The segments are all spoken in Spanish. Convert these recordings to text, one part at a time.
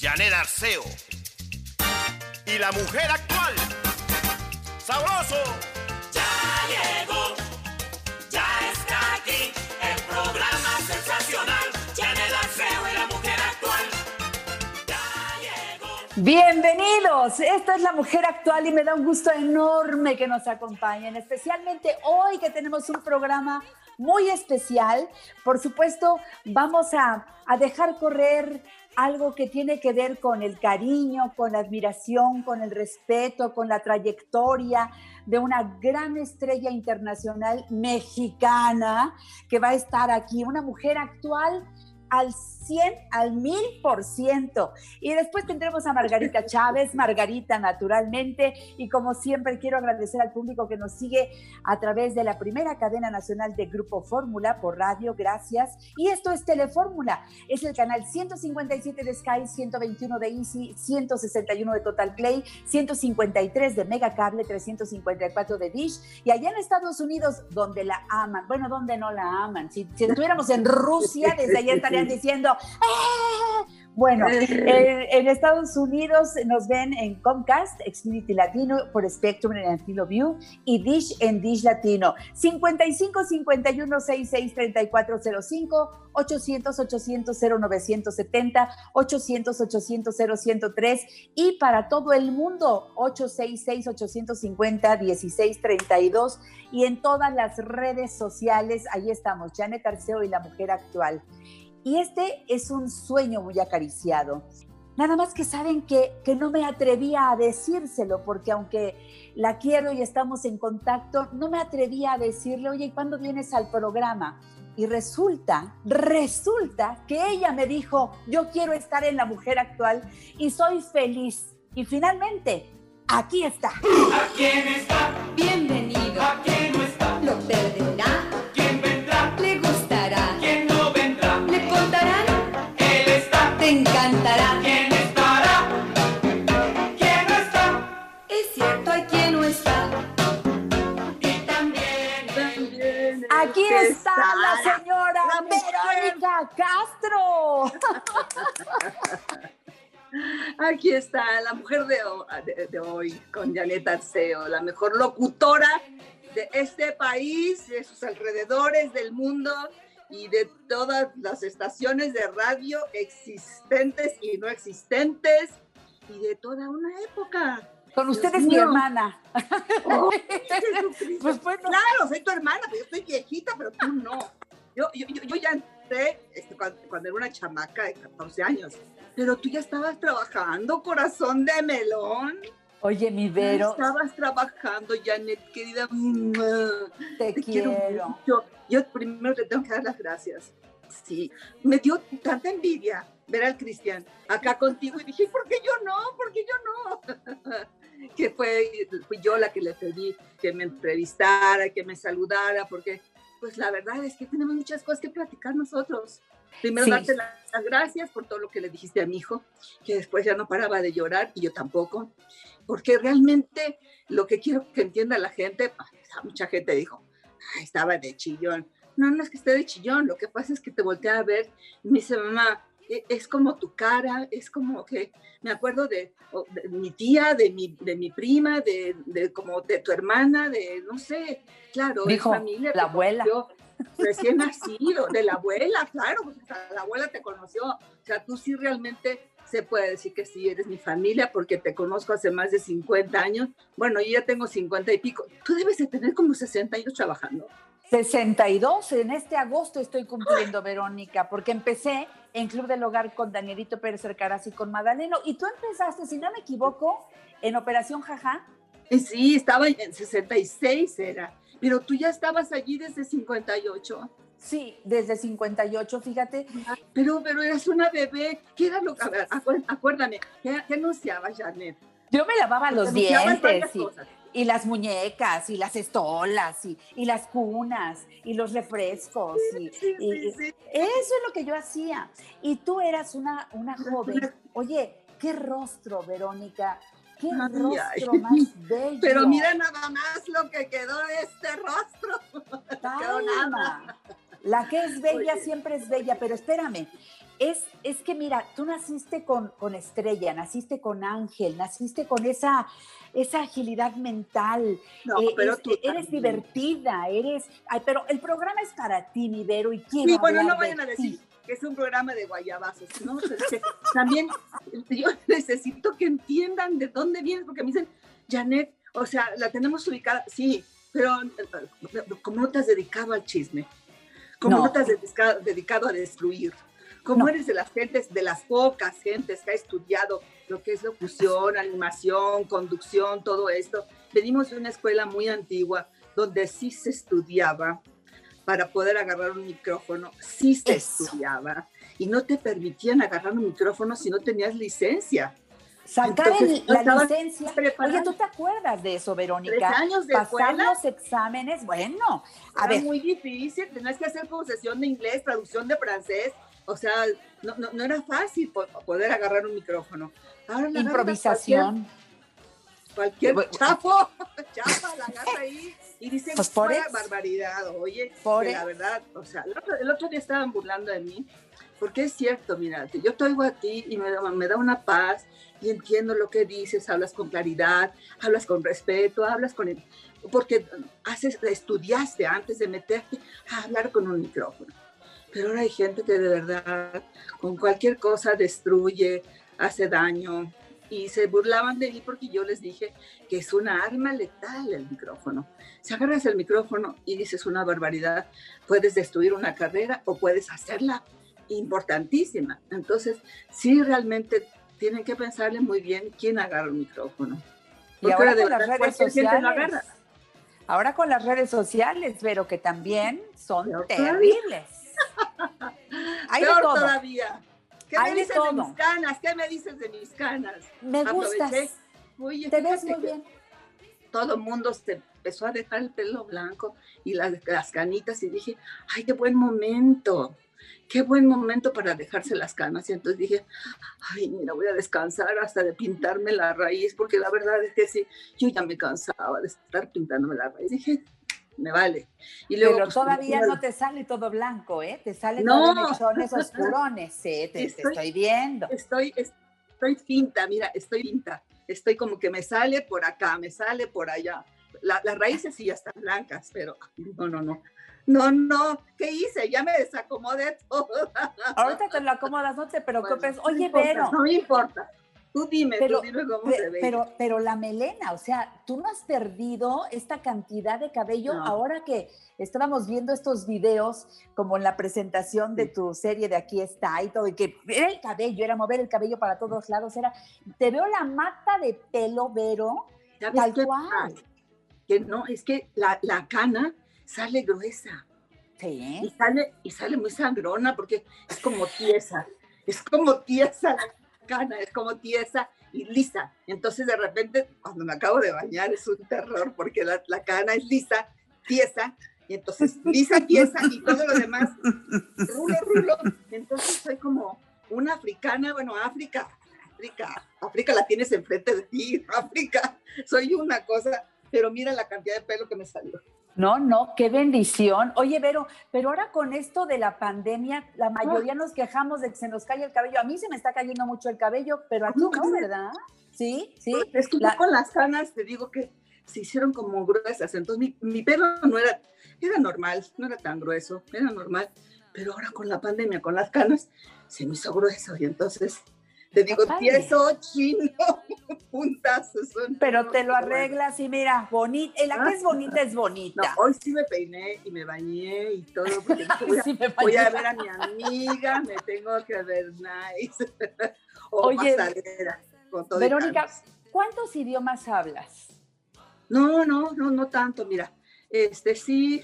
Janet Arceo. Y la mujer actual. ¡Sabroso! Ya llegó, ya está aquí, el programa sensacional, Janet Arceo y la mujer actual. Ya llegó. Bienvenidos, esta es la mujer actual y me da un gusto enorme que nos acompañen, especialmente hoy que tenemos un programa muy especial. Por supuesto, vamos a, a dejar correr algo que tiene que ver con el cariño, con la admiración, con el respeto, con la trayectoria de una gran estrella internacional mexicana que va a estar aquí, una mujer actual al 100, al 1000%. Y después tendremos a Margarita Chávez, Margarita naturalmente. Y como siempre, quiero agradecer al público que nos sigue a través de la primera cadena nacional de Grupo Fórmula por radio. Gracias. Y esto es Telefórmula. Es el canal 157 de Sky, 121 de Easy, 161 de Total Play, 153 de Mega Cable, 354 de Dish. Y allá en Estados Unidos, donde la aman. Bueno, donde no la aman. Si, si estuviéramos en Rusia, desde allá diciendo, ¡Ah! Bueno, eh, en Estados Unidos nos ven en Comcast, Xfinity Latino, por Spectrum en Latino View y Dish en Dish Latino. 55 51 66 3405 800 800 0970 800 800 0103 y para todo el mundo 866 850 1632 y en todas las redes sociales ahí estamos Janet Arceo y la mujer actual. Y este es un sueño muy acariciado. Nada más que saben que, que, no me atrevía a decírselo, porque aunque la quiero y estamos en contacto, no me atrevía a decirle, oye, ¿cuándo vienes al programa? Y resulta, resulta que ella me dijo, yo quiero estar en la mujer actual y soy feliz. Y finalmente, aquí está. ¿A quién está? Bienvenido. ¿A quién no está? Lo. Aquí está la señora la. Verónica Castro. Aquí está la mujer de, ho- de- de hoy con Janet Arceo, la mejor locutora de este país, de sus alrededores, del mundo y de todas las estaciones de radio existentes y no existentes y de toda una época. Con Dios ustedes mi hermana. Oh. Pues bueno. Claro, soy tu hermana, pero yo estoy viejita, pero tú no. Yo, yo, yo, yo ya entré este, cuando, cuando era una chamaca de 14 años, pero tú ya estabas trabajando, corazón de melón. Oye, mi Ya Vero, estabas trabajando, Janet, querida. Te, Te quiero quiero. mucho. Yo primero te tengo que dar las gracias. Sí, me dio tanta envidia ver al Cristian acá contigo y dije, ¿por qué yo no? ¿Por qué yo no? que fue, fui yo la que le pedí que me entrevistara, que me saludara, porque pues la verdad es que tenemos muchas cosas que platicar nosotros. Primero Sí. darte la- las gracias por todo lo que le dijiste a mi hijo, que después ya no paraba de llorar y yo tampoco, porque realmente lo que quiero que entienda la gente, ah, mucha gente dijo, "Ay, estaba de chillón. No, no es que esté de chillón, lo que pasa es que te volteé a ver y me dice, mamá, es como tu cara, es como que me acuerdo de, de mi tía, de mi, de mi prima, de, de como de tu hermana, de no sé, claro, Dijo, familia. la abuela. conoció Recién nacido, de la abuela, claro, la abuela te conoció. O sea, tú sí realmente se puede decir que sí eres mi familia porque te conozco hace más de 50 años. Bueno, yo ya tengo 50 y pico. Tú debes de tener como 60 años trabajando. 62, en este agosto estoy cumpliendo, Verónica, porque empecé en Club del Hogar con Danielito Pérez Cercaraz y con Madaleno. Y tú empezaste, si no me equivoco, en Operación Jaja. Eh, Sí, estaba en 66 era, pero tú ya estabas allí desde 58. Sí, desde 58, fíjate. Pero, pero eras una bebé. ¿Qué era lo que, acuérdame, ¿qué, qué anunciabas, Janet? Yo me lavaba los dientes cosas. Y las muñecas y las estolas y, y las cunas y los refrescos. Y, Sí, y- sí, sí. Eso es lo que yo hacía. Y tú eras una, una joven. Oye, qué rostro, Verónica. Qué Ay, rostro ay. más bello. Pero mira nada más lo que quedó de este rostro. Calma. La que es bella Oye. siempre es bella, pero espérame. Es, es que mira, tú naciste con, con estrella, naciste con ángel, naciste con esa, esa agilidad mental. No, eh, pero es- tú eres también. divertida, eres. Ay, pero el programa es para ti, mi Vero, y quiero. Sí, bueno, no vayan de a decir ti. que es un programa de guayabazos, ¿no? También yo necesito que entiendan de dónde vienes, porque me dicen, Janet, o sea, la tenemos ubicada, sí, pero como no te has dedicado al chisme, como no, No. te has dedicado, dedicado a destruir, como No. eres de las gentes, de las pocas gentes que ha estudiado lo que es locución, animación, conducción, todo esto. Venimos de una escuela muy antigua donde sí se estudiaba para poder agarrar un micrófono, sí se Eso. estudiaba y no te permitían agarrar un micrófono si no tenías licencia. Sacar Entonces, el- la licencia. preparada. Oye, ¿tú te acuerdas de eso, Tres Verónica? años de Pasar escuela los exámenes, bueno, a era ver, muy difícil, tenías que hacer concesión de inglés, traducción de francés, o sea, no, no, no era fácil po- poder agarrar un micrófono. Ahora la improvisación. Cualquier, cualquier chapo, chapa, la agarra ahí y dicen, Pues por "Fuera eso. barbaridad, oye, que la eso. verdad, o sea, el otro, el otro día estaban burlando de mí, porque es cierto, mira, yo te oigo a ti y me da, me da una paz y entiendo lo que dices, hablas con claridad, hablas con respeto, hablas con el, porque haces, estudiaste antes de meterte a hablar con un micrófono. Pero ahora hay gente que de verdad con cualquier cosa destruye, hace daño y se burlaban de mí porque yo les dije que es una arma letal el micrófono. Si agarras el micrófono y dices una barbaridad, puedes destruir una carrera o puedes hacerla importantísima. Entonces, sí realmente tienen que pensarle muy bien quién agarra el micrófono. Y Porque ahora de con las redes sociales. Ahora con las redes sociales, pero que también son terribles. Hay de Peor todo. todavía. ¿Qué Hay me de dices de, todo. mis canas? ¿Qué me dices de mis canas? Me gustas. Oye, Te ves muy bien. Todo el mundo se empezó a dejar el pelo blanco y las, las canitas y dije, ay, qué buen momento. Qué buen momento para dejarse las canas. Y entonces dije, ay, mira, voy a descansar hasta de pintarme la raíz, porque la verdad es que sí, yo ya me cansaba de estar pintándome la raíz. Dije, me vale. Y luego, Pero pues, todavía no te sale todo blanco, ¿eh? Te salen No. mechones oscurones, ¿eh? Te, te Estoy- estoy viendo. estoy, estoy finta, mira, estoy finta. Estoy como que me sale por acá, me sale por allá. La- las raíces sí ya están blancas, pero no, no, no. No, no, ¿qué hice? Ya me desacomodé todo. Ahorita te lo acomodas, no te preocupes. Bueno, no Oye, importa, Vero, No me importa. Tú dime, Pero- tú dime cómo pe- se ve. pero, pero la melena, o sea, tú no has perdido esta cantidad de cabello No. ahora que estábamos viendo estos videos como en la presentación de tu serie de Aquí está y todo, y que era el cabello, era mover el cabello para todos lados, era, te veo la mata de pelo, Vero, ¿Sabes tal cual. Que no, es que la, la cana sale gruesa y Sí. sale, y sale muy sangrona porque es como tiesa. Es como tiesa la cana, es como tiesa y lisa. Entonces de repente, cuando me acabo de bañar, es un terror porque la, la cana es lisa, tiesa, y entonces lisa, tiesa y todo lo demás, rulo, rulo. Entonces soy como una africana, bueno, África, África, África la tienes enfrente de ti, África, soy una cosa, pero mira la cantidad de pelo que me salió. No, no, qué bendición. Oye, Vero, pero ahora con esto de la pandemia, la mayoría nos quejamos de que se nos cae el cabello. A mí se me está cayendo mucho el cabello, pero a ti ¿Cómo no? ¿verdad? Sí, sí. Es que La- con las canas te digo que se hicieron como gruesas, entonces mi, mi pelo no era, era normal, no era tan grueso, era normal, pero ahora con la pandemia, con las canas, se me hizo grueso y entonces Te digo, padre. tieso, chino, puntas. son- Pero te lo arreglas y mira, bonita. La que es bonita es No, bonita. hoy sí me peiné y me bañé y todo, porque voy, a, Sí voy a ver a mi amiga, me tengo que ver nice. o Oye, con todo Verónica. ¿cuántos idiomas hablas? No, no, no, no tanto, mira. Este sí,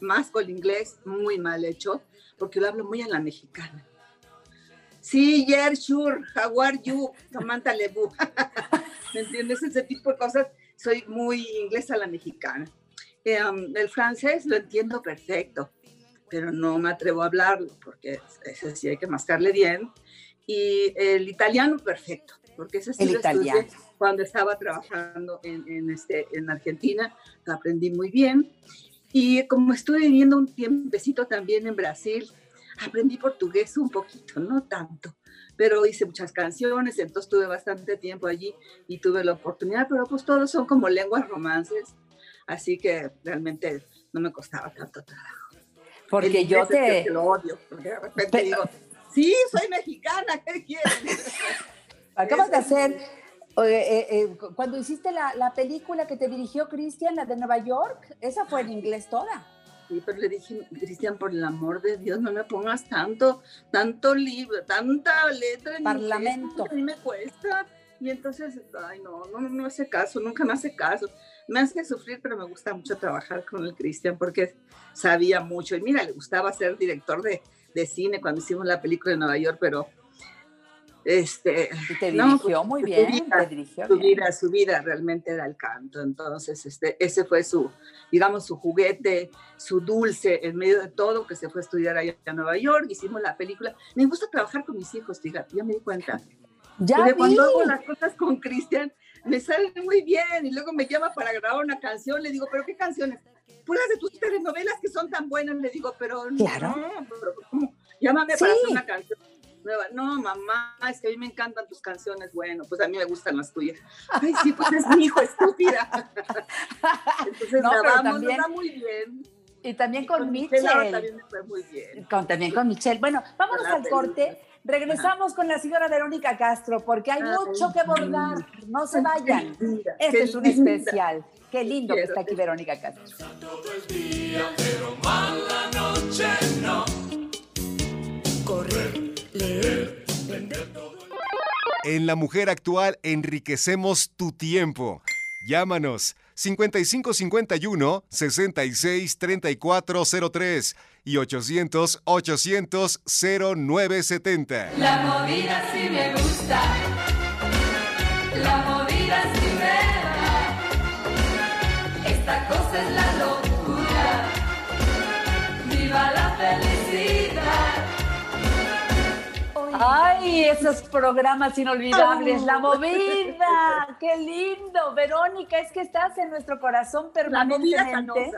más con el inglés, muy mal hecho, porque lo hablo muy a la mexicana. Sí, yeah, sure, how are you, Samantha Lebu. ¿Me entiendes? Ese tipo de cosas, soy muy inglesa a la mexicana. Eh, um, el francés lo entiendo perfecto, pero no me atrevo a hablarlo, porque ese sí hay que mascarle bien. Y el italiano perfecto, porque ese sí El lo italiano. cuando estaba trabajando en, en, este, en Argentina, lo aprendí muy bien. Y como estuve viviendo un tiempecito también en Brasil, aprendí portugués un poquito, no tanto, pero hice muchas canciones, entonces tuve bastante tiempo allí y tuve la oportunidad, pero pues todos son como lenguas romances, así que realmente no me costaba tanto trabajo. Porque El yo es que te... lo odio, porque de repente Pero- digo, sí, soy mexicana, ¿qué quieren? Acabas de hacer, eh, eh, cuando hiciste la, la película que te dirigió Cristian, la de Nueva York, esa fue en inglés toda. Sí, pero le dije, Cristian, por el amor de Dios, no me pongas tanto, tanto libro, tanta letra en Parlamento. a mí me cuesta. Y entonces, ay, no, no, no hace caso, nunca me hace caso. Me hace sufrir, pero me gusta mucho trabajar con el Cristian porque sabía mucho. Y mira, le gustaba ser director de, de cine cuando hicimos la película de Nueva York, pero este, Y te No, dirigió pues, muy su bien, vida, te dirigió su bien. vida, su vida realmente era el canto. Entonces, este, ese fue su, digamos, su juguete, su dulce en medio de todo, que se fue a estudiar allá a Nueva York, hicimos la película. Me gusta trabajar con mis hijos, fíjate, ya me di cuenta. Ya Porque vi. cuando hago las cosas con Cristian, me salen muy bien y luego me llama para grabar una canción, le digo, ¿pero qué canciones? Puras de tus telenovelas que son tan buenas, le digo, pero Claro. no, pero ¿cómo? Llámame para Sí. hacer una canción nueva. No, mamá, es que a mí me encantan tus canciones. Bueno, pues a mí me gustan las tuyas. Ay, sí, pues es mi hijo, estúpida. Entonces No, pero nos también va muy bien. Y también con Michelle ahora Michelle. también me fue muy bien. Con, también con Michelle. Bueno, vámonos al corte. Regresamos con la señora Verónica Castro porque hay Ay, mucho que abordar. No se vayan. Linda, Este qué es un linda. especial. Qué lindo que está aquí Verónica Castro. En La Mujer Actual enriquecemos tu tiempo. Llámanos 5551 66 3403 y 800 800 0970. La movida sí me gusta. Ay, esos programas inolvidables, la movida, qué lindo, Verónica, es que estás en nuestro corazón La movida permanentemente.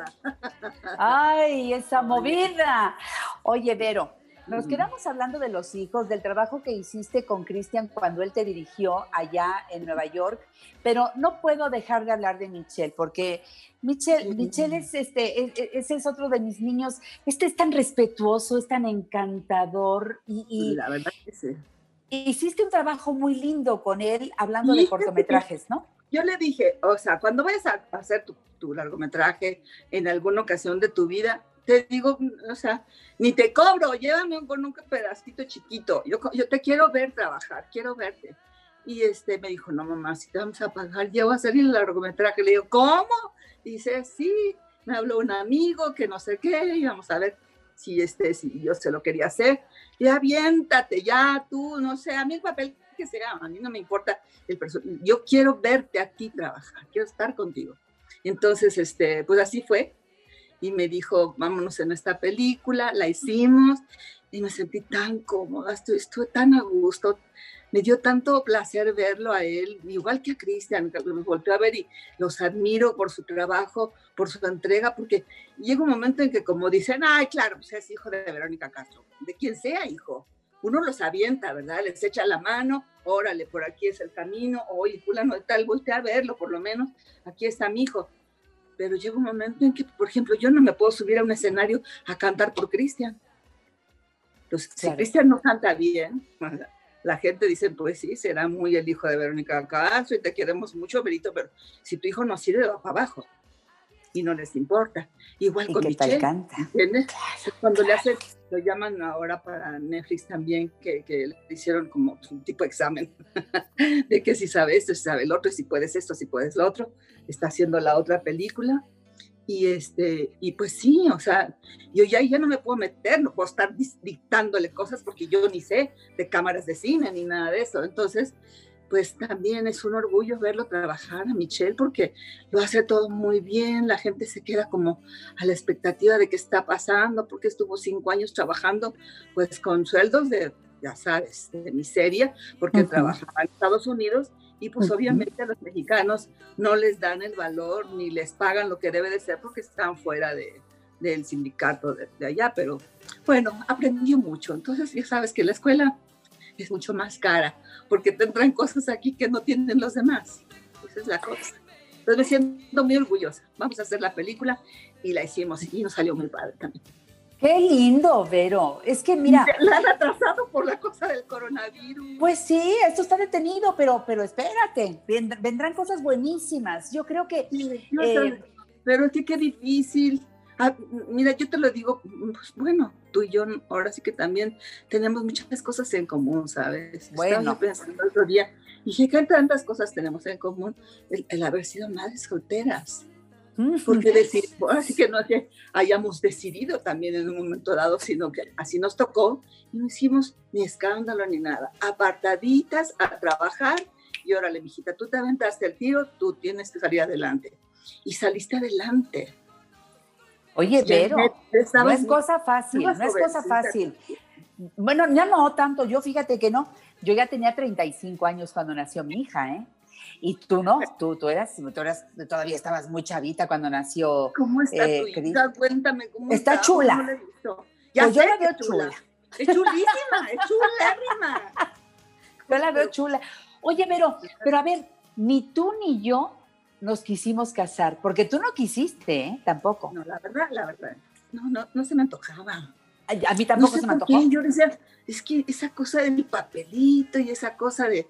Ay, esa movida. Oye, Vero, nos quedamos hablando de los hijos, del trabajo que hiciste con Cristian cuando él te dirigió allá en Nueva York, pero no puedo dejar de hablar de Michelle, porque Michelle. Michelle es este, es- es- ese es otro de mis niños. Este es tan respetuoso, es tan encantador y, y- La verdad que sí. hiciste un trabajo muy lindo con él hablando de cortometrajes, ¿no? Yo le dije, o sea, cuando vayas a hacer tu, tu largometraje en alguna ocasión de tu vida, te digo, o sea, ni te cobro, llévame con un pedacito chiquito. Yo, yo te quiero ver trabajar, quiero verte. Y este me dijo, no mamá, si te vamos a pagar, ya va a salir el largometraje. Le digo, ¿cómo? Dice, sí, me habló un amigo que no sé qué, y vamos a ver si este, si yo se lo quería hacer. Y aviéntate, ya tú, no sé, a mí el papel que sea, a mí no me importa el perso- yo quiero verte a ti trabajar, quiero estar contigo. Entonces, este, pues así fue. Y me dijo, vámonos en esta película, la hicimos y me sentí tan cómoda, estuve, estuve tan a gusto. Me dio tanto placer verlo a él, igual que a Cristian, que me volteó a ver y los admiro por su trabajo, por su entrega, porque llega un momento en que como dicen, ay, claro, pues es hijo de Verónica Castro, de quien sea hijo, uno los avienta, ¿verdad? Les echa la mano, órale, por aquí es el camino, oye, fulano de tal, voltea a verlo, por lo menos, aquí está mi hijo. Pero llega un momento en que, por ejemplo, yo no me puedo subir a un escenario a cantar por Cristian. Entonces, si Claro. Cristian no canta bien, la gente dice, pues sí, será muy el hijo de Verónica Castro y te queremos mucho, Berito, pero si tu hijo no sirve, va para abajo. Y no les importa. Igual ¿Y con tal Michelle, canta? ¿entiendes? Cuando le hacen, lo llaman ahora para Netflix también, que, que le hicieron como un tipo de examen de que si sabe esto, si sabe el otro, si puedes esto, si puedes lo otro. Está haciendo la otra película. Y, este, y pues sí, o sea, yo ya, ya no me puedo meter, no puedo estar dictándole cosas porque yo ni sé de cámaras de cine ni nada de eso. Entonces, pues también es un orgullo verlo trabajar a Michelle porque lo hace todo muy bien, la gente se queda como a la expectativa de qué está pasando, porque estuvo cinco años trabajando pues con sueldos de, ya sabes, de miseria, porque Ujú. trabajaba en Estados Unidos y pues Ujú. obviamente a los mexicanos no les dan el valor ni les pagan lo que debe de ser porque están fuera de, del sindicato de, de allá, pero bueno, aprendió mucho, entonces ya sabes que la escuela es mucho más cara, porque tendrán cosas aquí que no tienen los demás. Esa es la cosa. Entonces me siento muy orgullosa. Vamos a hacer la película y la hicimos y nos salió muy padre también. Qué lindo, Vero. Es que mira, La han atrasado por la cosa del coronavirus. pues sí, esto está detenido, pero, pero espérate, vendr- vendrán cosas buenísimas. Yo creo que Sí, eh, pero es que qué difícil. Ah, mira, yo te lo digo, pues bueno, tú y yo ahora sí que también tenemos muchas cosas en común, ¿sabes? Bueno. Estaba pensando el otro día, y dije, ¿qué tantas cosas tenemos en común? El, el haber sido madres solteras. Porque decir, así que no es que hayamos decidido también en un momento dado, sino que así nos tocó y no hicimos ni escándalo ni nada. Apartaditas a trabajar y órale, mijita, tú te aventaste el tiro, tú tienes que salir adelante. Y saliste adelante. Oye, Vero, Ya no es cosa fácil, no es cosa fácil. Bueno, ya no tanto, yo fíjate que no. Yo ya tenía 35 años cuando nació mi hija, ¿eh? Y tú no, tú, tú, eras, tú eras, todavía estabas muy chavita cuando nació. ¿Cómo está Eh, tu hija? Cuéntame cómo Está está. chula. ¿Cómo la he visto? Ya Pues yo la veo chula. Es chulísima, es chulérrima. Yo la veo chula. Oye, pero, pero a ver, ni tú ni yo nos quisimos casar, porque tú no quisiste, ¿eh? Tampoco. No, la verdad, la verdad. No, no, no se me antojaba. A, a mí tampoco no sé se me antojó. Yo decía, es que esa cosa del papelito y esa cosa de,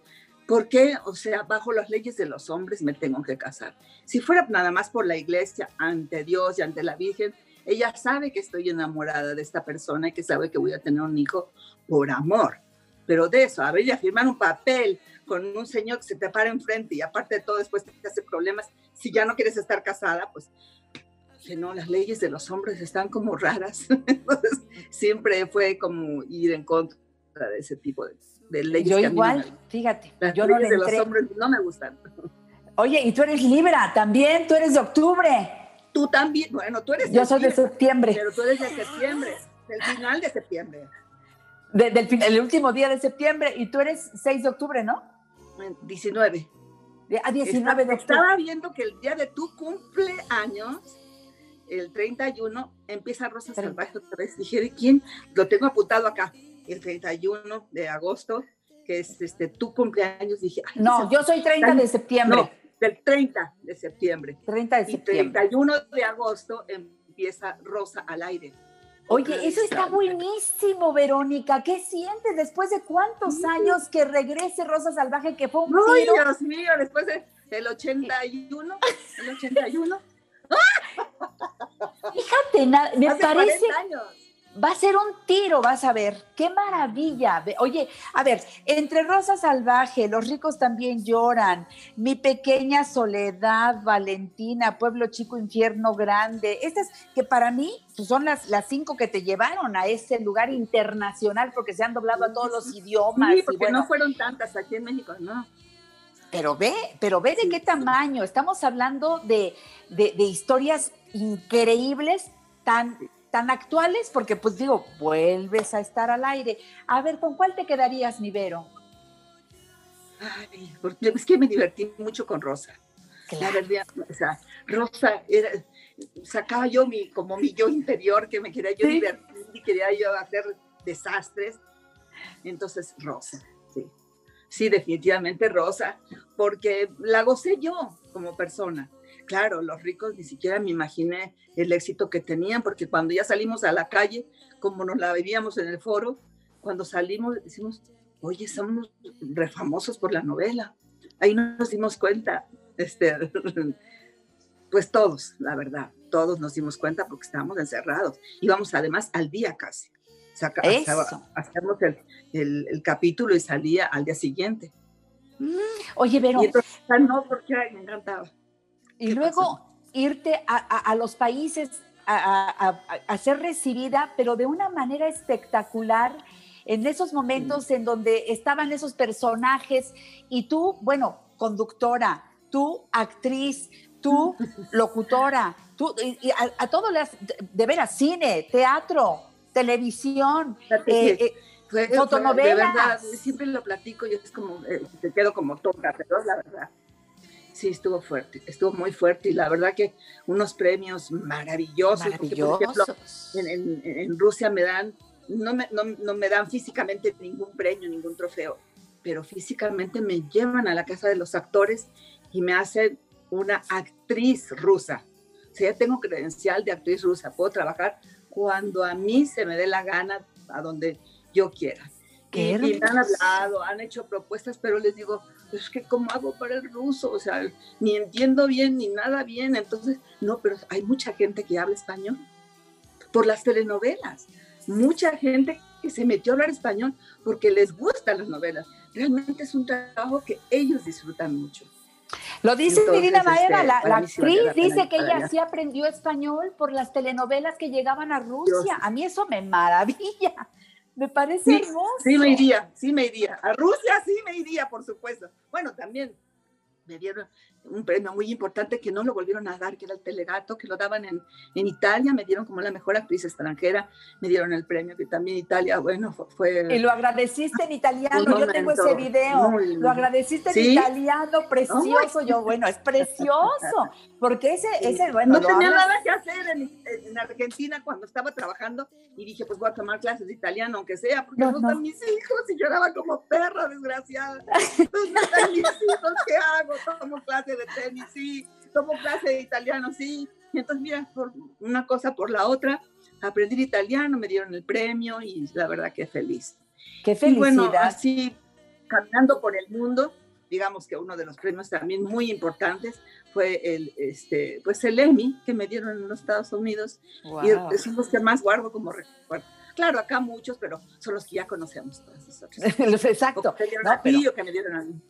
¿por qué? O sea, bajo las leyes de los hombres me tengo que casar. Si fuera nada más por la iglesia, ante Dios y ante la Virgen, ella sabe que estoy enamorada de esta persona y que sabe que voy a tener un hijo por amor. Pero de eso, a ver, ya firmar un papel con un señor que se te para enfrente y aparte de todo después te hace problemas, si ya no quieres estar casada, pues que no, las leyes de los hombres están como raras. Entonces, siempre fue como ir en contra de ese tipo de, de leyes. Yo que a mí no me igual, gustan. fíjate, Las yo no le leyes de entré. los hombres no me gustan. Oye, y tú eres Libra también, tú eres de octubre. Tú también, bueno, tú eres Yo soy de septiembre, pero tú eres de septiembre, del final de septiembre. De- del fin- el último día de septiembre, y tú eres 6 de octubre, ¿no? 19. De- A 19 de Estaba- octubre. Estaba viendo que el día de tu cumpleaños, el 31, empieza Rosa Salvaje otra vez. Dije, ¿de quién? Lo tengo apuntado acá. El 31 de agosto, que es este, tu cumpleaños. Dije, ay, No, yo soy 30 de septiembre. No, del 30 de septiembre. 30 de Y septiembre. 31 de agosto empieza Rosa al aire. Oye, eso está buenísimo, Verónica. ¿Qué sientes después de cuántos años que regrese Rosa Salvaje, que fue un Ay, tiro? Dios mío, después del el 81, el 81, Fíjate, na- me hace parece 40 años. Va a ser un tiro, vas a ver. ¡Qué maravilla! Oye, a ver, entre Rosa Salvaje, Los ricos también lloran, Mi pequeña soledad, Valentina, Pueblo Chico, Infierno Grande, estas que para mí pues, son las, las cinco que te llevaron a ese lugar internacional porque se han doblado a todos los idiomas. Sí, y porque bueno, no fueron tantas aquí en México, ¿no? pero ve, pero ve de qué tamaño. Estamos hablando de, de- de historias increíbles, tan, tan actuales, porque pues digo, vuelves a estar al aire. A ver, ¿con cuál te quedarías, mi Vero? Ay, es que me divertí mucho con Rosa. La verdad, o sea, Rosa era, sacaba yo mi, como mi yo interior, que me quería yo Sí. divertir y quería yo hacer desastres. Entonces, Rosa, sí. Sí, definitivamente Rosa, porque la gocé yo como persona. Claro, los ricos ni siquiera me imaginé el éxito que tenían, porque cuando ya salimos a la calle, como nos la vivíamos en el foro, cuando salimos decimos, oye, somos re famosos por la novela. Ahí nos dimos cuenta, este, pues todos, la verdad, todos nos dimos cuenta porque estábamos encerrados. Íbamos además al día casi. Saca, hacíamos el, el- el capítulo y salía al día siguiente. Oye, Vero, Y entonces, ah, no, porque me encantaba. Y ¿qué luego irte a, a- a los países a, a- ser recibida, pero de una manera espectacular, en esos momentos en donde estaban esos personajes y tú, bueno, conductora, tú actriz, tú locutora, tú, y, a, todo le has, de, veras, cine, teatro, televisión, eh, eh, fue- fue- fotonovelas. De verdad, siempre lo platico y es como, eh, te quedo como tonta, pero la verdad. Sí, estuvo fuerte, estuvo muy fuerte y la verdad que unos premios maravillosos. porque, por ejemplo, maravillosos. en, en- en Rusia me dan, no me, no, no me dan físicamente ningún premio, ningún trofeo, pero físicamente me llevan a la casa de los actores y me hacen una actriz rusa. O sea, ya tengo credencial de actriz rusa, puedo trabajar cuando a mí se me dé la gana, a donde yo quiera. Qué Y, y me han hablado, han hecho propuestas, pero les digo, es que ¿cómo hago para el ruso? O sea, ni entiendo bien, ni nada bien. Entonces, no, pero hay mucha gente que habla español por las telenovelas. Mucha gente que se metió a hablar español porque les gustan las novelas. Realmente es un trabajo que ellos disfrutan mucho. Lo dice Entonces, Irina Maeva, este, la, la actriz la dice que ella sí aprendió español por las telenovelas que llegaban a Rusia. Dios. A mí eso me maravilla. Me parece Sí, hermoso. Sí me iría, sí me iría. A Rusia sí me iría, por supuesto. Bueno, también me dieron un premio muy importante que no lo volvieron a dar, que era el Telegato, que lo daban en, en Italia, me dieron como la mejor actriz extranjera, me dieron el premio, que también Italia, bueno, fue... Y lo agradeciste en italiano, yo tengo ese video. muy. Lo agradeciste en italiano, precioso. Yo, bueno, es precioso. Porque ese, ese bueno, no tenía hablas- nada que hacer en, en Argentina cuando estaba trabajando y dije, pues voy a tomar clases de italiano, aunque sea, porque No, están mis hijos y lloraba como perra, desgraciada. No están mis hijos, ¿qué hago? Tomo clase de tenis, sí, tomo clase de italiano, sí. Y entonces, mira, por una cosa por la otra, aprendí italiano, me dieron el premio y la verdad que feliz. Qué Y felicidad. bueno, así caminando por el mundo, digamos que uno de los premios también muy importantes fue el, este, pues el Emmy que me dieron en los Estados Unidos Wow. y son los que más guardo como recuerdo. Claro, acá muchos, pero son los que ya conocemos todos nosotros. Los- Exacto. Que No, pero- que me dieron a mí.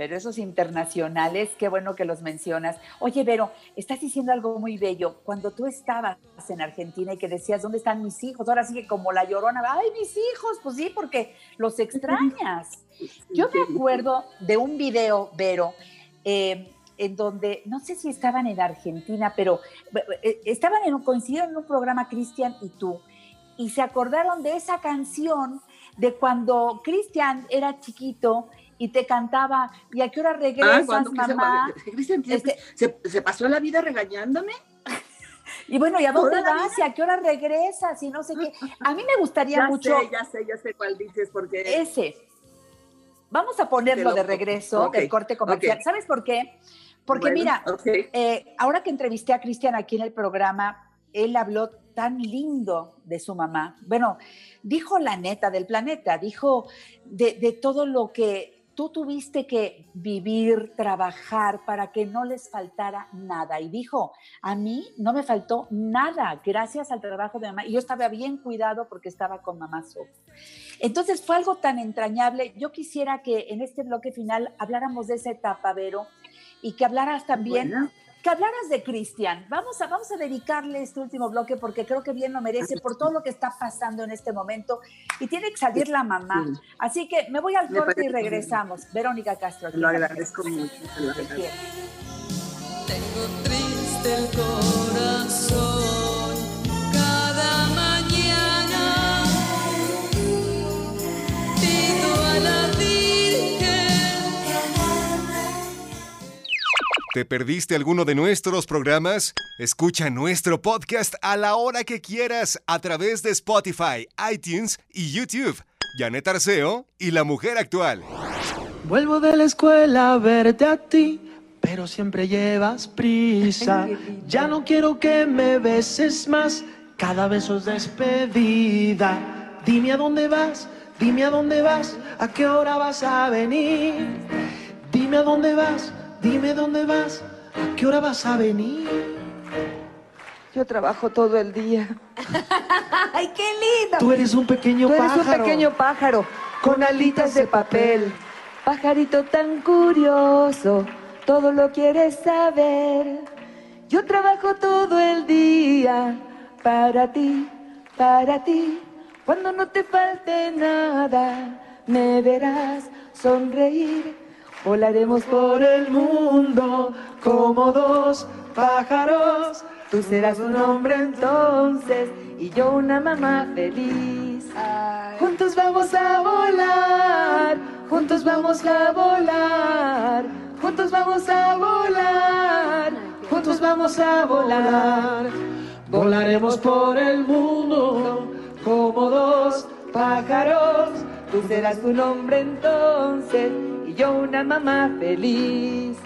Pero esos internacionales, qué bueno que los mencionas. Oye, Vero, estás diciendo algo muy bello. Cuando tú estabas en Argentina y que decías, ¿dónde están mis hijos? Ahora sí que como la llorona, ¡ay, mis hijos! Pues sí, porque los extrañas. Yo me acuerdo de un video, Vero, eh, en donde, no sé si estaban en Argentina, pero eh, estaban en un, coincidieron en un programa Cristian y tú, y se acordaron de esa canción de cuando Cristian era chiquito y te cantaba, ¿y a qué hora Ah, regresas, quise- mamá? Este- se, se pasó la vida regañándome. Y bueno, ¿y a dónde vas? ¿Y a qué hora regresas? Y no sé qué. A mí me gustaría Ya mucho sé, ya sé, ya sé cuál dices, porque ese. Vamos a ponerlo de regreso ok, del corte comercial. ¿Sabes por qué? Porque Bueno, mira, eh, ahora que entrevisté a Cristian aquí en el programa, él habló tan lindo de su mamá. Bueno, dijo la neta del planeta, dijo de, de todo lo que tú tuviste que vivir, trabajar para que no les faltara nada. Y dijo, a mí no me faltó nada gracias al trabajo de mamá. Y yo estaba bien cuidado porque estaba con mamá. Entonces fue algo tan entrañable. Yo quisiera que en este bloque final habláramos de esa etapa, Vero, y que hablaras también. Que hablaras de Cristian. Vamos a, vamos a dedicarle este último bloque porque creo que bien lo merece por todo lo que está pasando en este momento y tiene que salir la mamá. Sí. Así que me voy al corte y bien. regresamos. Verónica Castro. lo agradezco Mujer. mucho. te lo agradezco. Tengo triste el corazón cada mañana. Pido a la Virgen. ¿Te perdiste alguno de nuestros programas? Escucha nuestro podcast a la hora que quieras a través de Spotify, iTunes y YouTube. Janet Arceo y la mujer actual. Vuelvo de la escuela a verte a ti, pero siempre llevas prisa. Ya no quiero que me beses más, cada beso es despedida. Dime a dónde vas, Dime a dónde vas, a qué hora vas a venir. Dime a dónde vas, dime dónde vas, a qué hora vas a venir. Yo trabajo todo el día. ¡Ay, qué lindo! Tú eres un pequeño Tú eres pájaro. un pequeño pájaro con alitas de papel. Pajarito tan curioso, todo lo quieres saber. Yo trabajo todo el día para ti, para ti. Cuando no te falte nada, me verás sonreír. Volaremos por el mundo como dos pájaros. Tú serás un hombre entonces y yo una mamá feliz. Juntos vamos a volar, juntos vamos a volar, juntos vamos a volar, juntos vamos a volar. Volaremos por el mundo como dos pájaros. Tú serás un hombre entonces y yo una mamá feliz.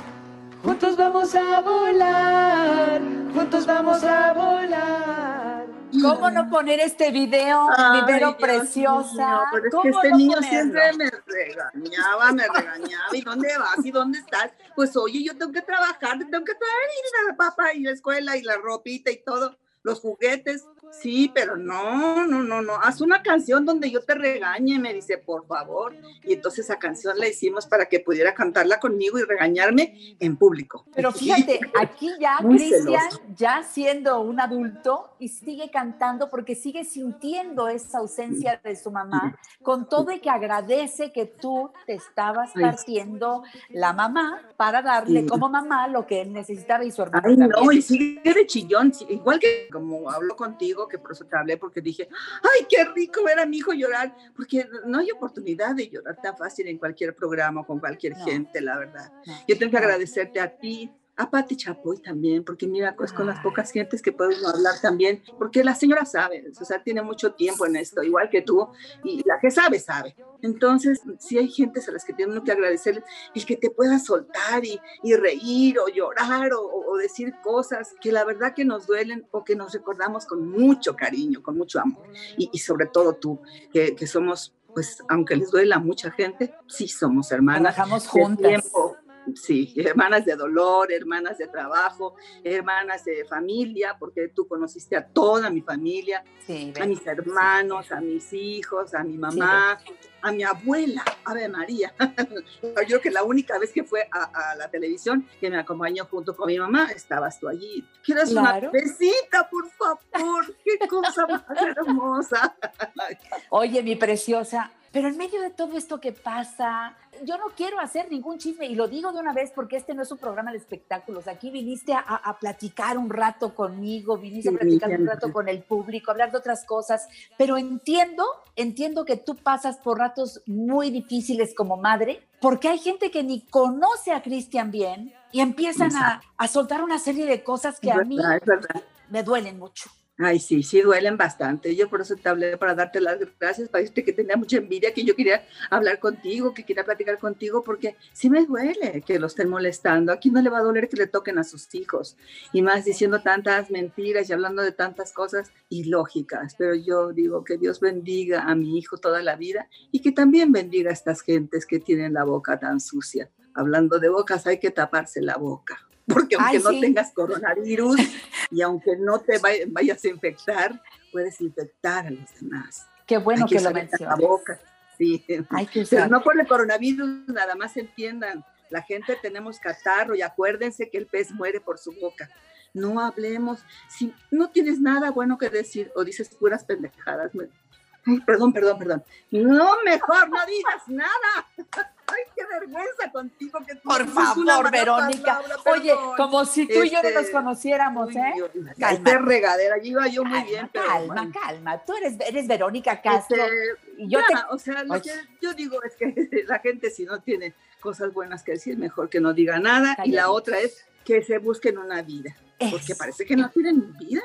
Juntos vamos a volar, juntos vamos a volar. ¿Cómo no poner este video, Ay, video Dios preciosa? mío, pero es que ¿Cómo este no niño ponerlo? siempre me regañaba, me regañaba. ¿Y dónde vas? ¿Y dónde estás? Pues oye, yo tengo que trabajar, tengo que traer y la papá y la escuela y la ropita y todo, los juguetes. Sí, pero no, no, no, no. Haz una canción donde yo te regañe, me dice, por favor. Y entonces esa canción la hicimos para que pudiera cantarla conmigo y regañarme en público. Pero fíjate, aquí ya Cristian, ya siendo un adulto y sigue cantando porque sigue sintiendo esa ausencia de su mamá, con todo y que agradece que tú te estabas partiendo la mamá para darle Sí. como mamá lo que él necesitaba y su hermano Ay, no, y sigue de chillón, igual que como hablo contigo, que por eso te hablé, porque dije, ay, qué rico ver a mi hijo llorar, porque no hay oportunidad de llorar tan fácil en cualquier programa o con cualquier No. gente, la verdad. Yo tengo que agradecerte a ti, a Pati Chapoy también, porque mira, es con las pocas gentes que podemos hablar también, porque la señora sabe, o sea, tiene mucho tiempo en esto, igual que tú, y la que sabe, sabe. Entonces, sí hay gentes a las que tenemos que agradecer el que te puedas soltar y, y reír o llorar o, o decir cosas que la verdad que nos duelen o que nos recordamos con mucho cariño, con mucho amor. Y, y sobre todo tú, que, que somos, pues, aunque les duela a mucha gente, sí somos hermanas. Trabajamos juntas. tiempo. Sí, hermanas de dolor, hermanas de trabajo, hermanas de familia, porque tú conociste a toda mi familia, Sí, a mis hermanos, a mis hijos, a mi mamá, a mi abuela, Ave María. Yo creo que la única vez que fue a, a la televisión que me acompañó junto con mi mamá, estabas tú allí. ¿Quieres Claro. una besita, por favor? Qué cosa más hermosa. Oye, mi preciosa, pero en medio de todo esto que pasa, yo no quiero hacer ningún chisme y lo digo de una vez porque este no es un programa de espectáculos. Aquí viniste a, a platicar un rato conmigo, viniste a Sí, platicar un rato con el público, hablar de otras cosas, pero entiendo, entiendo que tú pasas por ratos muy difíciles como madre, porque hay gente que ni conoce a Cristian bien y empiezan a, a soltar una serie de cosas que a mí me duelen mucho. Ay, sí, sí, duelen bastante. Yo por eso te hablé para darte las gracias, para decirte que tenía mucha envidia, que yo quería hablar contigo, que quería platicar contigo, porque sí me duele que lo estén molestando. Aquí no le va a doler que le toquen a sus hijos, y más diciendo tantas mentiras y hablando de tantas cosas ilógicas. Pero yo digo que Dios bendiga a mi hijo toda la vida y que también bendiga a estas gentes que tienen la boca tan sucia. Hablando de bocas, hay que taparse la boca. Porque aunque Ay, no sí. tengas coronavirus y aunque no te vay- vayas a infectar, puedes infectar a los demás. Qué bueno Hay que, lo mencionas. boca. Sí. Hay que Pero no por el coronavirus, nada más entiendan. La gente tenemos catarro y acuérdense que el pez muere por su boca. No hablemos. Si no tienes nada bueno que decir o dices puras pendejadas. Perdón, perdón, perdón. No, mejor no digas nada. Ay, qué vergüenza contigo que tú Por favor, Verónica. palabra, Oye, como si tú y yo no Este, nos conociéramos, Uy, ¿eh? Dios, Calma. Regadera. Yo iba yo muy bien, pero calma, bueno. calma. Tú eres, eres Verónica Castro. Este, y yo ya, te- o sea, lo Oye. que yo digo es que la gente si no tiene cosas buenas que decir, mejor que no diga nada. Y la otra es que se busquen una vida, porque parece que no tienen vida.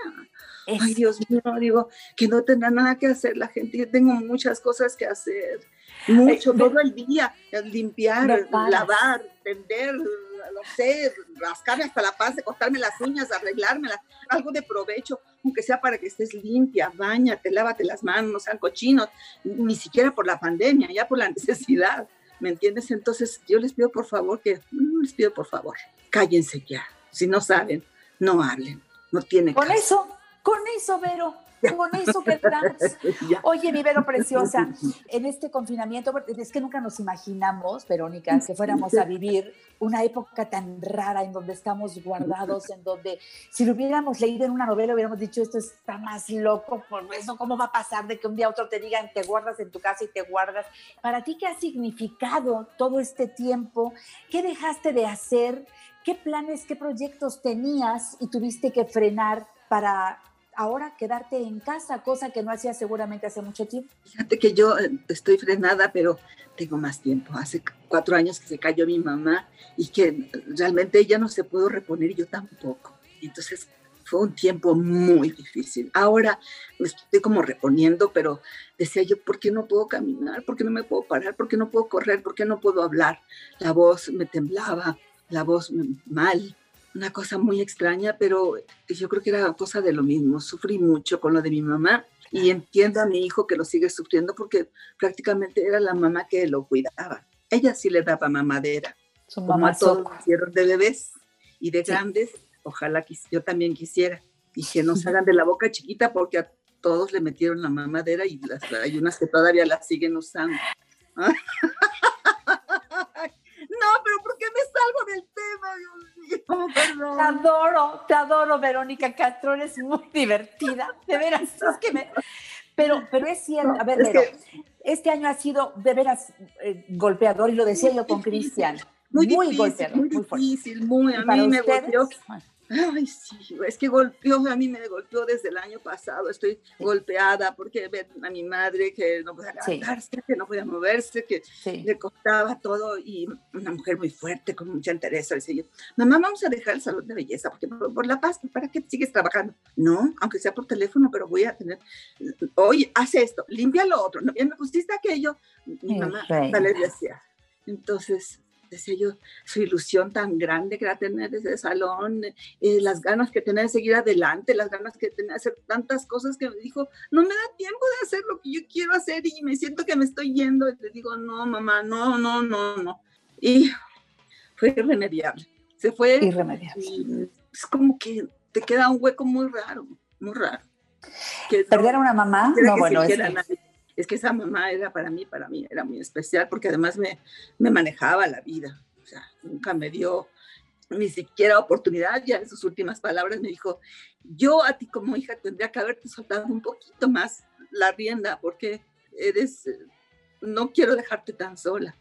Eso. Ay, Dios mío, digo, que no tendrá nada que hacer la gente. Yo tengo muchas cosas que hacer. Mucho, Ay, todo el día. Limpiar, lavar, tender, no sé, rascarme hasta la panza, cortarme las uñas, arreglármelas, algo de provecho, aunque sea para que estés limpia, bañate, lávate las manos, no sean cochinos, ni siquiera por la pandemia, ya por la necesidad, ¿me entiendes? Entonces yo les pido por favor que, mm, les pido por favor, cállense ya, si no saben, no hablen, no tienen Con eso, con eso, Vero. Con eso que. Ya. Oye, mi Vero preciosa, en este confinamiento, es que nunca nos imaginamos, Verónica, que fuéramos a vivir una época tan rara en donde estamos guardados, en donde si lo hubiéramos leído en una novela hubiéramos dicho esto está más loco, por eso cómo va a pasar de que un día a otro te digan te guardas en tu casa y te guardas. Para ti, ¿qué ha significado todo este tiempo? ¿Qué dejaste de hacer? ¿Qué planes, qué proyectos tenías y tuviste que frenar para ahora quedarte en casa, cosa que no hacías seguramente hace mucho tiempo? Fíjate que yo eh, estoy frenada, pero tengo más tiempo. Hace cuatro años que se cayó mi mamá y que realmente ella no se pudo reponer y yo tampoco. Entonces fue un tiempo muy difícil. Ahora me estoy como reponiendo, pero decía yo, ¿por qué no puedo caminar? ¿Por qué no me puedo parar? ¿Por qué no puedo correr? ¿Por qué no puedo hablar? La voz me temblaba, la voz mal. Una cosa muy extraña, pero yo creo que era cosa de lo mismo. Sufrí mucho con lo de mi mamá y entiendo a mi hijo que lo sigue sufriendo porque prácticamente era la mamá que lo cuidaba. Ella sí le daba mamadera, Su como mamá a todos nos dieron de bebés y de Sí. grandes. Ojalá que yo también quisiera y que nos hagan de la boca chiquita porque a todos le metieron la mamadera y las, hay unas que todavía la siguen usando. No, pero ¿por qué me salgo del tema? Dios mío, Te perdón. adoro, te adoro, Verónica Castro, eres muy divertida, de veras, es que me... Pero, pero es cierto, a ver, Es Vero, que- este año ha sido de veras eh, golpeador y lo decía yo con Cristian, Muy, muy, difícil, golpeador, muy difícil, muy. A ¿Y para mí me ustedes? golpeó. Ay, sí, es que golpeó, a mí me golpeó desde el año pasado. Estoy golpeada porque ver a mi madre que no podía Sí. levantarse, que no podía moverse, que sí. le costaba todo y una mujer muy fuerte, con mucha interés. Dice yo, mamá, vamos a dejar el salón de belleza porque por, por la paz, ¿para qué sigues trabajando? No, aunque sea por teléfono, pero voy a tener, oye, haz esto, limpia lo otro, ¿no? ya me pusiste aquello. Mi mamá, reina. vale, decía. Entonces, decía yo, su ilusión tan grande que era tener ese salón, eh, las ganas que tenía de seguir adelante, las ganas que tenía de hacer tantas cosas que me dijo, no me da tiempo de hacer lo que yo quiero hacer y me siento que me estoy yendo. Y le digo, no, mamá, no, no, no, no. Y fue irremediable. Se fue Irremediable. y es como que te queda un hueco muy raro, muy raro. Que no ¿Perder a una mamá? No, bueno, es nadie. Es que esa mamá era para mí, para mí, era muy especial porque además me, me manejaba la vida. O sea, nunca me dio ni siquiera oportunidad. Ya en sus últimas palabras me dijo, yo a ti como hija tendría que haberte soltado un poquito más la rienda porque eres, no quiero dejarte tan sola.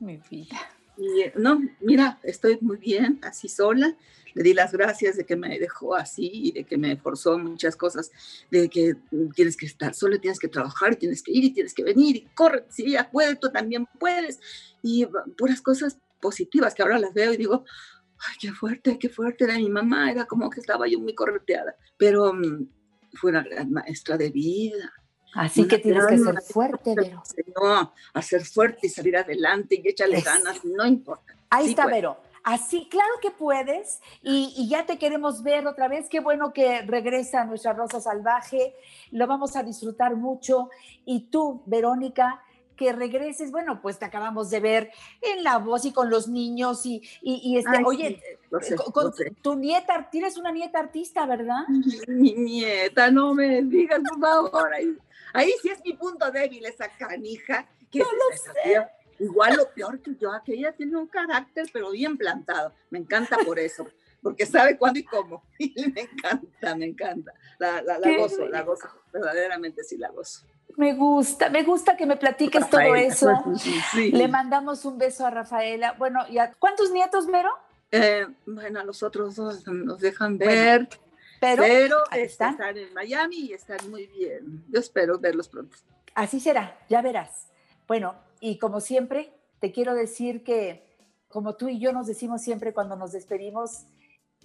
mi vida. Y eh, no, mira, estoy muy bien, así sola. Le di las gracias de que me dejó así y de que me forzó muchas cosas, de que tienes que estar sola, tienes que trabajar, tienes que ir y tienes que venir y corre, si ella puede, tú también puedes. Y puras cosas positivas que ahora las veo y digo, ay, qué fuerte, qué fuerte era mi mamá, era como que estaba yo muy correteada, pero mm, fue una gran maestra de vida. Así que tienes que ser fuerte, Vero. enseñó a ser fuerte y salir adelante y échale Es- ganas, no importa. Ahí Sí está, puedes. Vero. Así, claro que puedes. Y, y ya te queremos ver otra vez. Qué bueno que regresa nuestra Rosa Salvaje. Lo vamos a disfrutar mucho. Y tú, Verónica, que regreses. Bueno, pues te acabamos de ver en la voz y con los niños. Y, y, y este, Ay, oye, sí, sé, con, sé. tu nieta, tienes una nieta artista, ¿verdad? Mi nieta, no me digas, por favor. Ahí, ahí sí es mi punto débil, esa canija. No es lo esa tía. Igual o peor que yo, aquella tiene un carácter, pero bien plantado. Me encanta por eso, porque sabe cuándo y cómo. Y me encanta, me encanta. La, la, gozo, la gozo. Verdaderamente sí la gozo. Me gusta, me gusta que me platiques todo eso. Sí. Le mandamos un beso a Rafaela. Bueno, ¿y a- ¿cuántos nietos, Vero? Eh, bueno, a los otros dos nos dejan Bueno, ver, Pero, este, están. están en Miami y están muy bien. Yo espero verlos pronto. Así será, ya verás. Bueno, y como siempre, te quiero decir que, como tú y yo nos decimos siempre cuando nos despedimos,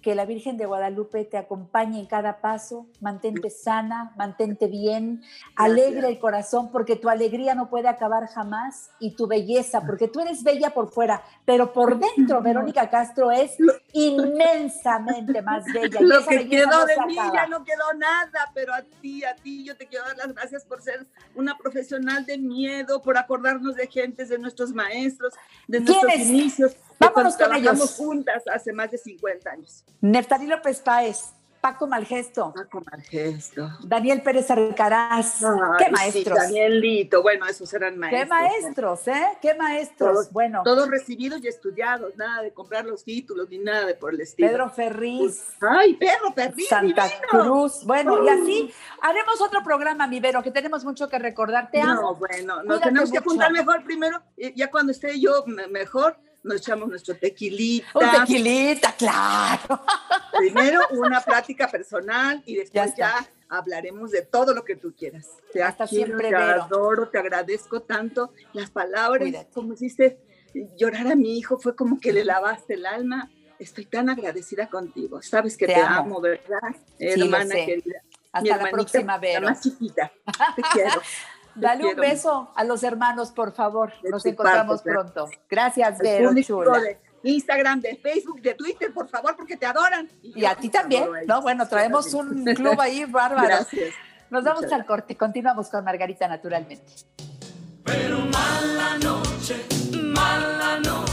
que la Virgen de Guadalupe te acompañe en cada paso, mantente sana, mantente bien, alegra el corazón porque tu alegría no puede acabar jamás y tu belleza, porque tú eres bella por fuera, pero por dentro Verónica Castro es inmensamente más bella. y Lo que quedó no de mí acaba. ya no quedó nada, pero a ti, a ti, yo te quiero dar las gracias por ser una profesional de miedo, por acordarnos de gentes, de nuestros maestros, de nuestros inicios, Vámonos con ellos. juntas hace más de 50 años. Neftalí López Páez, Paco Malgesto, Paco Malgesto. Daniel Pérez Alcaraz. Ay, ¡Qué sí, maestros! Danielito, bueno, esos eran maestros. ¡Qué maestros, eh! ¡Qué maestros! Todos, bueno, todos recibidos y estudiados, nada de comprar los títulos ni nada de por el estilo. Pedro Ferriz. Ay, Pedro Ferriz. Santa divino. Cruz. Bueno, y así haremos otro programa, mi Vero, que tenemos mucho que recordar. Te No, amo. bueno, nos tenemos que juntar mejor primero. y Ya cuando esté yo me- mejor, nos echamos nuestro tequilita. Un tequilita, claro. Primero una plática personal y después Ya ya, hablaremos de todo lo que tú quieras. Te Hasta quiero, siempre, te Vero. adoro, te agradezco tanto. Las palabras, Cuídate. como hiciste llorar a mi hijo, fue como que le lavaste el alma. Estoy tan agradecida contigo. Sabes que Te te, amo. amo. ¿verdad? lo Hermana querida. Hasta Mi la próxima, La Vero. más chiquita. Te quiero. Dale un beso a los hermanos, por favor. De Nos encontramos parte, pronto. Gracias, Vero, chula. de Instagram, de Facebook, de Twitter, por favor, porque te adoran. Y a ti también, ¿no? Bueno, traemos un club ahí bárbaro. Gracias. Nos vamos Muchas al corte. Continuamos con Margarita naturalmente. Pero mala noche, mala noche,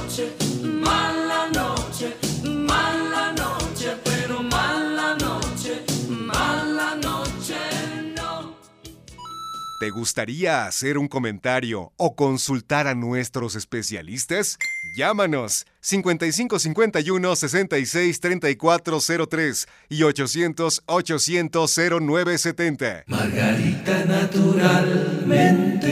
¿Te gustaría hacer un comentario o consultar a nuestros especialistas? Llámanos 5551 66 3403 y 800 800 0970. Margarita naturalmente.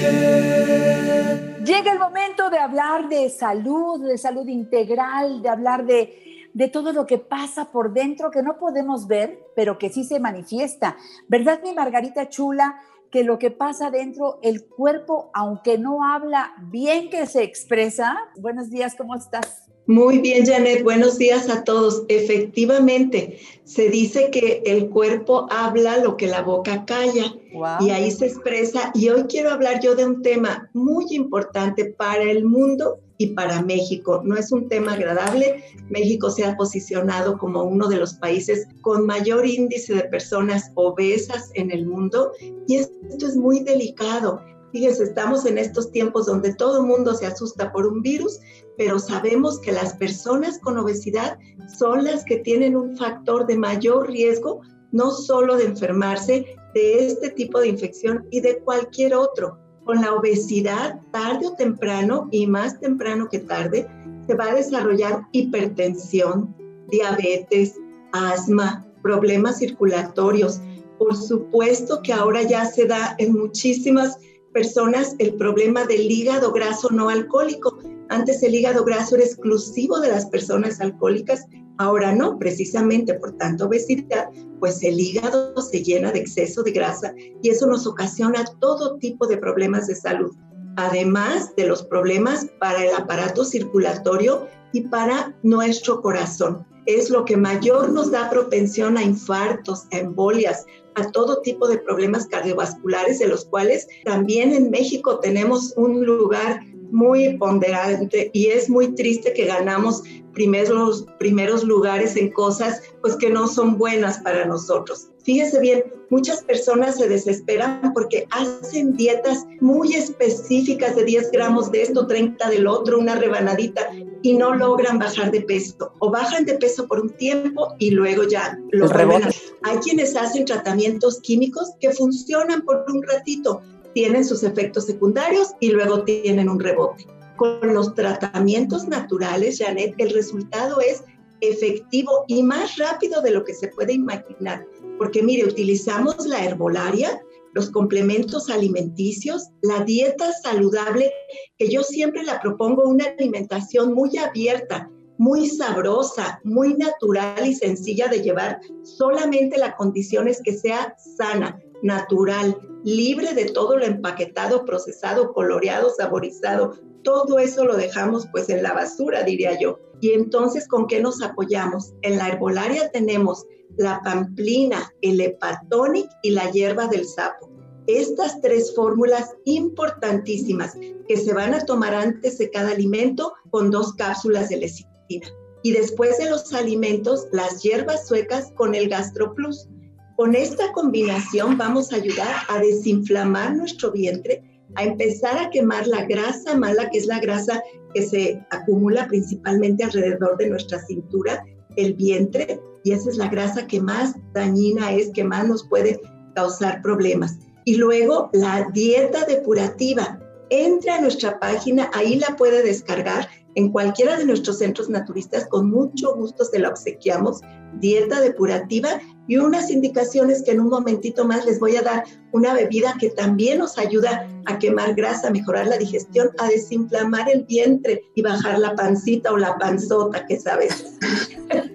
Llega el momento de hablar de salud, de salud integral, de hablar de, de todo lo que pasa por dentro que no podemos ver, pero que sí se manifiesta. ¿Verdad, mi Margarita Chula? Que lo que pasa dentro, el cuerpo, aunque no habla bien que se expresa. Buenos días, ¿cómo estás? Muy bien, Janet. Buenos días a todos. Efectivamente, se dice que el cuerpo habla lo que la boca calla Wow. y ahí se expresa. Y hoy quiero hablar yo de un tema muy importante para el mundo y para México. No es un tema agradable. México se ha posicionado como uno de los países con mayor índice de personas obesas en el mundo y esto es muy delicado. Fíjense, estamos en estos tiempos donde todo el mundo se asusta por un virus, pero sabemos que las personas con obesidad son las que tienen un factor de mayor riesgo, no solo de enfermarse de este tipo de infección y de cualquier otro. Con la obesidad, tarde o temprano, y más temprano que tarde, se va a desarrollar hipertensión, diabetes, asma, problemas circulatorios. Por supuesto que ahora ya se da en muchísimas personas el problema del hígado graso no alcohólico. Antes el hígado graso era exclusivo de las personas alcohólicas, ahora no, precisamente por tanta obesidad, pues el hígado se llena de exceso de grasa y eso nos ocasiona todo tipo de problemas de salud, además de los problemas para el aparato circulatorio y para nuestro corazón. Es lo que mayor nos da propensión a infartos, a embolias, a todo tipo de problemas cardiovasculares, de los cuales también en México tenemos un lugar muy ponderante y es muy triste que ganamos primeros, primeros lugares en cosas pues que no son buenas para nosotros. Fíjese bien, muchas personas se desesperan porque hacen dietas muy específicas de 10 gramos de esto, 30 del otro, una rebanadita y no logran bajar de peso o bajan de peso por un tiempo y luego ya lo rebote. hay quienes hacen tratamientos químicos que funcionan por un ratito, tienen sus efectos secundarios y luego tienen un rebote. Con los tratamientos naturales, Janet, el resultado es efectivo y más rápido de lo que se puede imaginar. Porque mire, utilizamos la herbolaria, los complementos alimenticios, la dieta saludable, que yo siempre la propongo una alimentación muy abierta, muy sabrosa, muy natural y sencilla de llevar. Solamente la condición es que sea sana, natural, libre de todo lo empaquetado, procesado, coloreado, saborizado. todo eso lo dejamos pues en la basura, diría yo. Y entonces, ¿con qué nos apoyamos? En la herbolaria tenemos la pamplina, el hepatonic y la hierba del sapo. Estas tres fórmulas importantísimas que se van a tomar antes de cada alimento con dos cápsulas de lecitina. Y después de los alimentos, las hierbas suecas con el GastroPlus. Con esta combinación vamos a ayudar a desinflamar nuestro vientre, a empezar a quemar la grasa mala, que es la grasa que se acumula principalmente alrededor de nuestra cintura, el vientre, y esa es la grasa que más dañina es, que más nos puede causar problemas. Y luego la dieta depurativa. Entra a nuestra página, ahí la puede descargar en cualquiera de nuestros centros naturistas, con mucho gusto se la obsequiamos, dieta depurativa y unas indicaciones que en un momentito más les voy a dar, una bebida que también nos ayuda a quemar grasa, a mejorar la digestión, a desinflamar el vientre y bajar la pancita o la panzota, que sabes.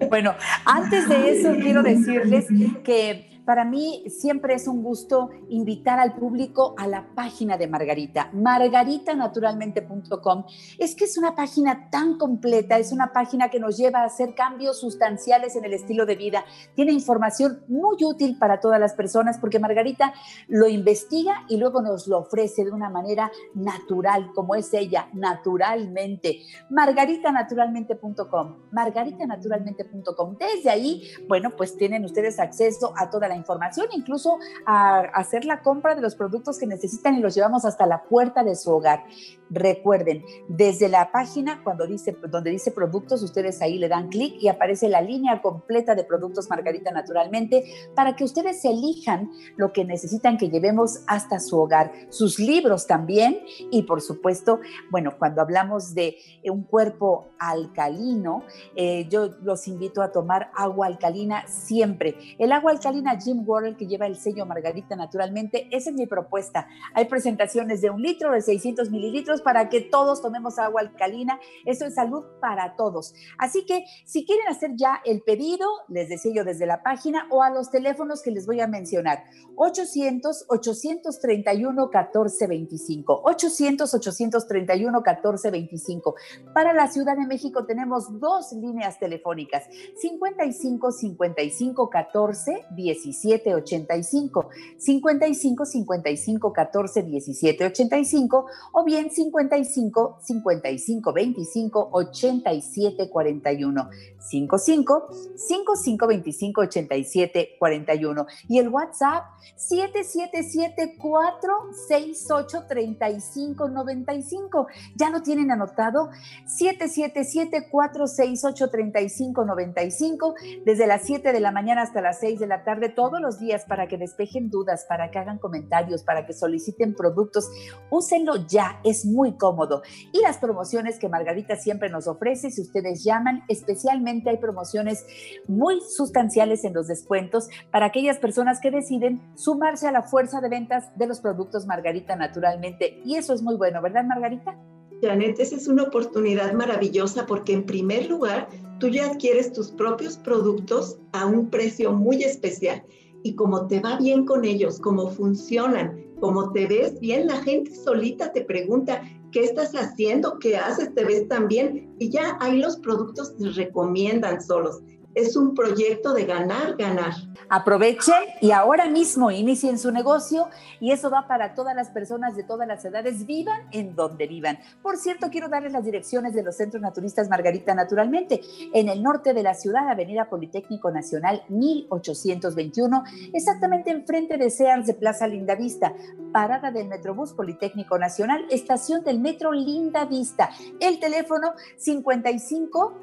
Bueno, antes de eso quiero decirles que para mí siempre es un gusto invitar al público a la página de Margarita, margaritanaturalmente.com. Es que es una página tan completa, es una página que nos lleva a hacer cambios sustanciales en el estilo de vida. Tiene información muy útil para todas las personas porque Margarita lo investiga y luego nos lo ofrece de una manera natural, como es ella, naturalmente. margaritanaturalmente.com, margaritanaturalmente.com. Desde ahí, bueno, pues tienen ustedes acceso a toda la información, incluso a hacer la compra de los productos que necesitan y los llevamos hasta la puerta de su hogar. Recuerden, desde la página, cuando dice, donde dice productos, ustedes ahí le dan clic y aparece la línea completa de productos Margarita Naturalmente para que ustedes elijan lo que necesitan que llevemos hasta su hogar. Sus libros también y por supuesto, bueno, cuando hablamos de un cuerpo alcalino, eh, yo los invito a tomar agua alcalina siempre. El agua alcalina Jim Warren que lleva el sello Margarita Naturalmente, esa es mi propuesta. Hay presentaciones de un litro, de 600 mililitros para que todos tomemos agua alcalina. Eso es salud para todos. Así que si quieren hacer ya el pedido, les deseo yo desde la página o a los teléfonos que les voy a mencionar. 800-831-1425. 800-831-1425. Para la Ciudad de México tenemos dos líneas telefónicas. 55 55 14 17 85. 55 55 14 17 85 o bien 55 55 25 87 41. 55 55 25 87 41. Y el WhatsApp 777-468-3595. ¿Ya lo tienen anotado? 777-468-3595. Desde las 7 de la mañana hasta las 6 de la tarde, todos los días, para que despejen dudas, para que hagan comentarios, para que soliciten productos. Úsenlo ya, es muy cómodo. Y las promociones que Margarita siempre nos ofrece, si ustedes llaman, especialmente hay promociones muy sustanciales en los descuentos para aquellas personas que deciden sumarse a la fuerza de ventas de los productos Margarita naturalmente. Y eso es muy bueno, ¿verdad, Margarita? Janet, esa es una oportunidad maravillosa porque en primer lugar, tú ya adquieres tus propios productos a un precio muy especial. Y como te va bien con ellos, como funcionan, como te ves bien, la gente solita te pregunta, ¿qué estás haciendo? ¿Qué haces? ¿Te ves tan bien? Y ya ahí los productos te recomiendan solos es un proyecto de ganar, ganar. Aprovechen y ahora mismo inicien su negocio y eso va para todas las personas de todas las edades, vivan en donde vivan. Por cierto, quiero darles las direcciones de los centros naturistas Margarita Naturalmente. En el norte de la ciudad, Avenida Politécnico Nacional 1821, exactamente enfrente de Sears de Plaza Lindavista, parada del Metrobús Politécnico Nacional, estación del Metro Lindavista. El teléfono 55,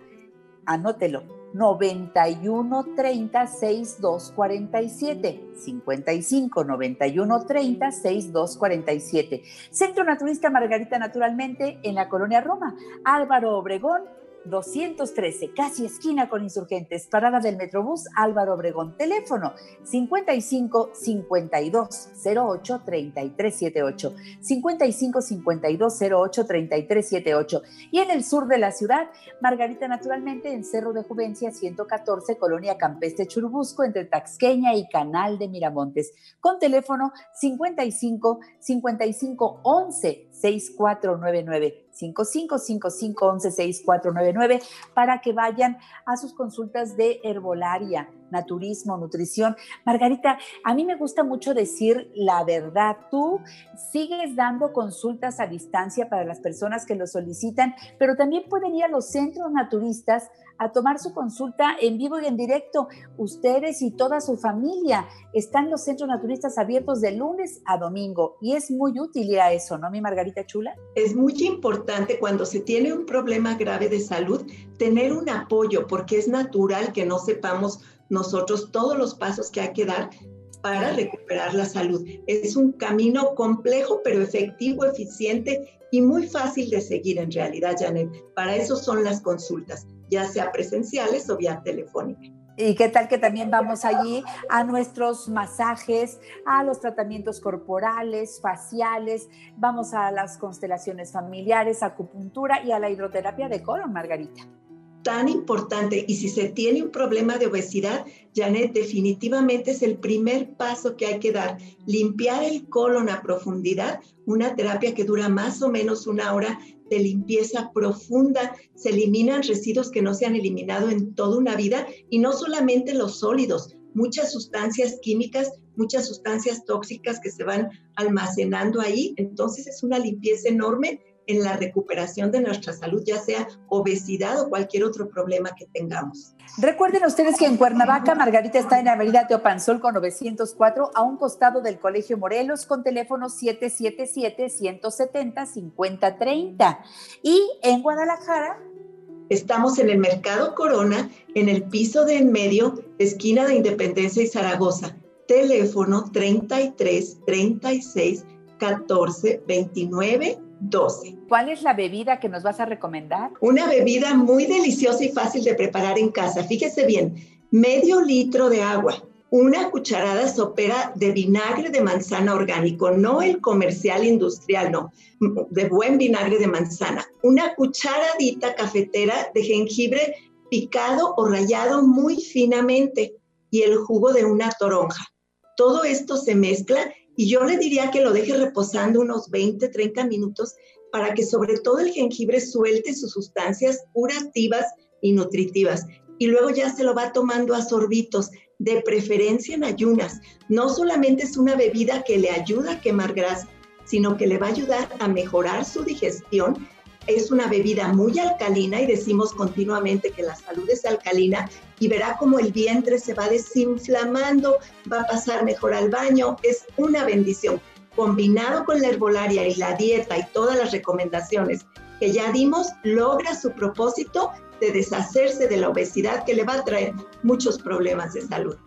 anótelo, 91 30 62 47 55 91 30 62 47 Centro Naturista Margarita Naturalmente en la colonia Roma. Álvaro Obregón 213, casi esquina con insurgentes, parada del Metrobús Álvaro Obregón, teléfono 55 52 08 33 78, 55 52 08 33 78. Y en el sur de la ciudad, Margarita naturalmente en Cerro de Juvencia 114, Colonia Campeste Churubusco, entre Taxqueña y Canal de Miramontes, con teléfono 55 55 11 6499 5555-116499 para que vayan a sus consultas de herbolaria, naturismo, nutrición. Margarita, a mí me gusta mucho decir la verdad. Tú sigues dando consultas a distancia para las personas que lo solicitan, pero también pueden ir a los centros naturistas a tomar su consulta en vivo y en directo. Ustedes y toda su familia están los centros naturistas abiertos de lunes a domingo y es muy útil ir a eso, ¿no, mi Margarita Chula? Es muy importante cuando se tiene un problema grave de salud tener un apoyo porque es natural que no sepamos nosotros todos los pasos que hay que dar para recuperar la salud. Es un camino complejo, pero efectivo, eficiente y muy fácil de seguir en realidad, Janet. Para eso son las consultas, ya sea presenciales o vía telefónica. ¿Y qué tal que también vamos allí a nuestros masajes, a los tratamientos corporales, faciales, vamos a las constelaciones familiares, acupuntura y a la hidroterapia de colon, Margarita? Tan importante. Y si se tiene un problema de obesidad, Janet, definitivamente es el primer paso que hay que dar. Limpiar el colon a profundidad, una terapia que dura más o menos una hora de limpieza profunda. Se eliminan residuos que no se han eliminado en toda una vida y no solamente los sólidos, muchas sustancias químicas, muchas sustancias tóxicas que se van almacenando ahí. Entonces es una limpieza enorme en la recuperación de nuestra salud, ya sea obesidad o cualquier otro problema que tengamos. Recuerden ustedes que en Cuernavaca, Margarita está en la avenida Teopanzol con 904, a un costado del Colegio Morelos, con teléfono 777-170-5030. Y en Guadalajara, Estamos en el Mercado Corona, en el piso de en medio, esquina de Independencia y Zaragoza. Teléfono 33 36 14 29 12. ¿Cuál es la bebida que nos vas a recomendar? Una bebida muy deliciosa y fácil de preparar en casa. Fíjese bien, medio litro de agua, una cucharada sopera de vinagre de manzana orgánico, no el comercial industrial, no, de buen vinagre de manzana, una cucharadita cafetera de jengibre picado o rallado muy finamente y el jugo de una toronja. Todo esto se mezcla y yo le diría que lo deje reposando unos 20, 30 minutos para que sobre todo el jengibre suelte sus sustancias curativas y nutritivas. Y luego ya se lo va tomando a sorbitos, de preferencia en ayunas. No solamente es una bebida que le ayuda a quemar grasa, sino que le va a ayudar a mejorar su digestión es una bebida muy alcalina y decimos continuamente que la salud es alcalina y verá como el vientre se va desinflamando, va a pasar mejor al baño, es una bendición. Combinado con la herbolaria y la dieta y todas las recomendaciones que ya dimos, logra su propósito de deshacerse de la obesidad que le va a traer muchos problemas de salud.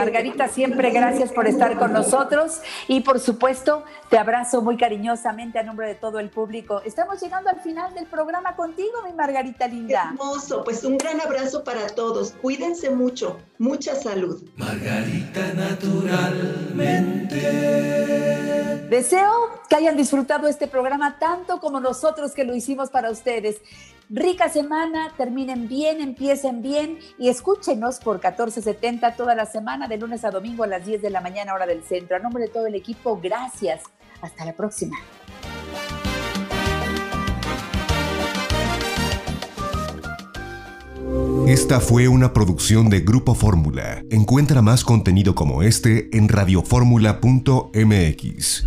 Margarita, siempre gracias por estar con nosotros y por supuesto te abrazo muy cariñosamente a nombre de todo el público. Estamos llegando al final del programa contigo, mi Margarita linda. Hermoso, pues un gran abrazo para todos. Cuídense mucho, mucha salud. Margarita naturalmente. Deseo que hayan disfrutado este programa tanto como nosotros que lo hicimos para ustedes. Rica semana, terminen bien, empiecen bien y escúchenos por 1470 toda la semana, de lunes a domingo a las 10 de la mañana, hora del centro. A nombre de todo el equipo, gracias. Hasta la próxima. Esta fue una producción de Grupo Fórmula. Encuentra más contenido como este en radioformula.mx.